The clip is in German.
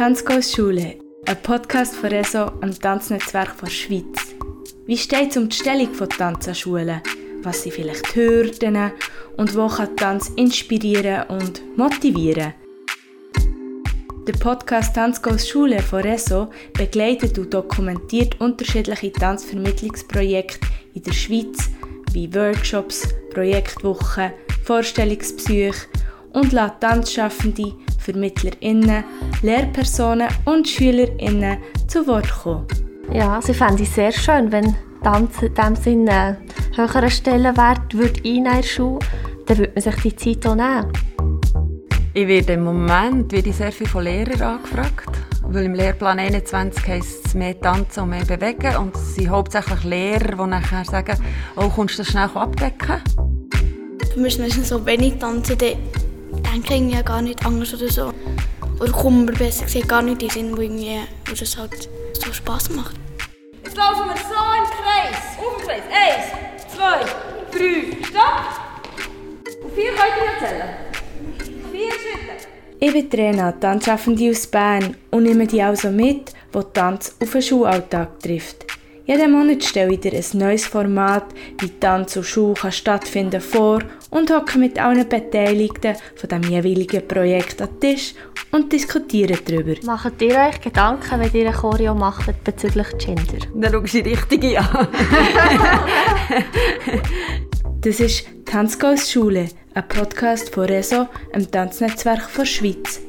Tanzkurs Schule, ein Podcast von RESO, am Tanznetzwerk der Schweiz. Wie steht es um die Stellung von Tanz an Schulen? Was sind vielleicht Hürden und wo kann Tanz inspirieren und motivieren? Der Podcast Tanzkurs Schule von RESO begleitet und dokumentiert unterschiedliche Tanzvermittlungsprojekte in der Schweiz, wie Workshops, Projektwochen, Vorstellungspsyche und lässt Tanzschaffende VermittlerInnen, Lehrpersonen und SchülerInnen zu Wort kommen. Ja, sie fände es sehr schön, wenn Tanz in diesem Sinne einen höheren Stellenwert würde in der Schule, dann würde man sich die Zeit auch nehmen. Ich werde im Moment werde ich sehr viel von Lehrern angefragt, weil im Lehrplan 21 heisst es mehr tanzen und mehr bewegen und es sind hauptsächlich Lehrer, die nachher sagen, oh, kommst du das schnell abdecken? Für mich ist es so, wenn ich tanze, dann denke ich ja gar nicht anders oder so. Oder komme mir besser gesagt gar nicht in den Sinn, wo, irgendwie, wo das halt so Spass macht. Jetzt laufen wir so im Kreis. Auf dem Kreis. Eins, zwei, drei, stopp. Und vier könnt ihr zählen. Vier Schritte. Ich bin Trena, Tanzschaffende aus Bern und nehme die also mit, wo Tanz auf den Schulalltag trifft. Jeden Monat stelle ich dir ein neues Format, wie Tanz und Schule kann stattfinden vor und hocke mit allen Beteiligten von dem jeweiligen Projekt an den Tisch und diskutiere darüber. Macht ihr euch Gedanken, wenn ihr eine Choreo macht bezüglich Gender? Dann schaust du die richtige an. Das ist Tanzkurs Schule, ein Podcast von RESO, einem Tanznetzwerk der Schweiz.